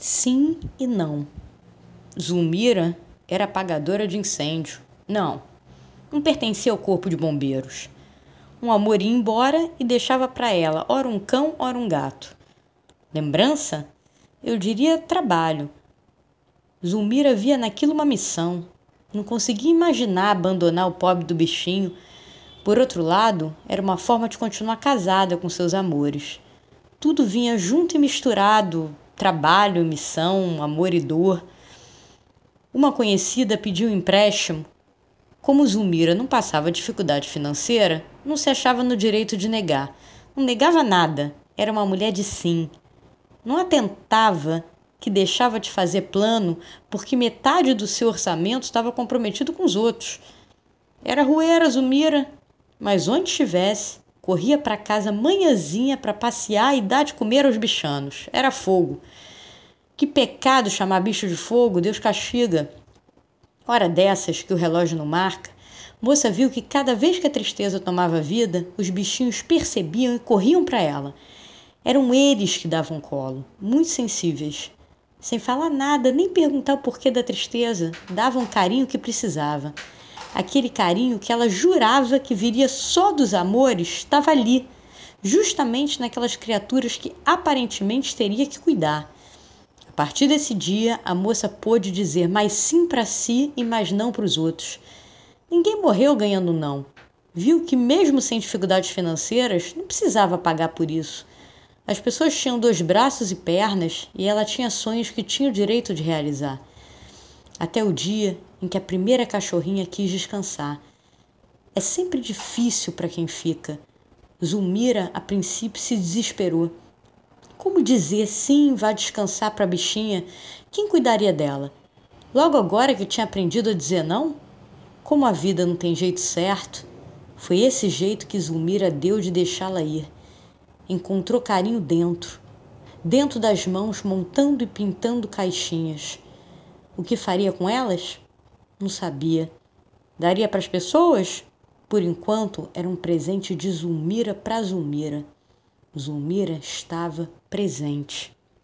Sim e não. Zulmira era apagadora de incêndio. Não, não pertencia ao corpo de bombeiros. Um amor ia embora e deixava para ela ora um cão, ora um gato. Lembrança? Eu diria trabalho. Zulmira via naquilo uma missão. Não conseguia imaginar abandonar o pobre do bichinho. Por outro lado, era uma forma de continuar casada com seus amores. Tudo vinha junto e misturado, trabalho, missão, amor e dor. Uma conhecida pediu empréstimo. Como Zulmira não passava dificuldade financeira, não se achava no direito de negar. Não negava nada, era uma mulher de sim. Não atentava que deixava de fazer plano porque metade do seu orçamento estava comprometido com os outros. Era rueira, Zulmira, mas onde estivesse, Corria para casa manhãzinha para passear e dar de comer aos bichanos. Era fogo. Que pecado chamar bicho de fogo, Deus castiga. Hora dessas que o relógio não marca, moça viu que cada vez que a tristeza tomava vida, os bichinhos percebiam e corriam para ela. Eram eles que davam colo, muito sensíveis. Sem falar nada, nem perguntar o porquê da tristeza, davam o carinho que precisava aquele carinho que ela jurava que viria só dos amores, estava ali, justamente naquelas criaturas que aparentemente teria que cuidar. A partir desse dia, a moça pôde dizer mais sim para si e mais não para os outros. Ninguém morreu ganhando não. Viu que, mesmo sem dificuldades financeiras, não precisava pagar por isso. As pessoas tinham dois braços e pernas e ela tinha sonhos que tinha o direito de realizar até o dia em que a primeira cachorrinha quis descansar. É sempre difícil para quem fica. Zulmira, a princípio, se desesperou. Como dizer sim, vá descansar para a bichinha? Quem cuidaria dela? Logo agora que tinha aprendido a dizer não? Como a vida não tem jeito certo, foi esse jeito que Zulmira deu de deixá-la ir. Encontrou carinho dentro, dentro das mãos, montando e pintando caixinhas. O que faria com elas? Não sabia. Daria para as pessoas? Por enquanto, era um presente de Zulmira para Zulmira. Zulmira estava presente.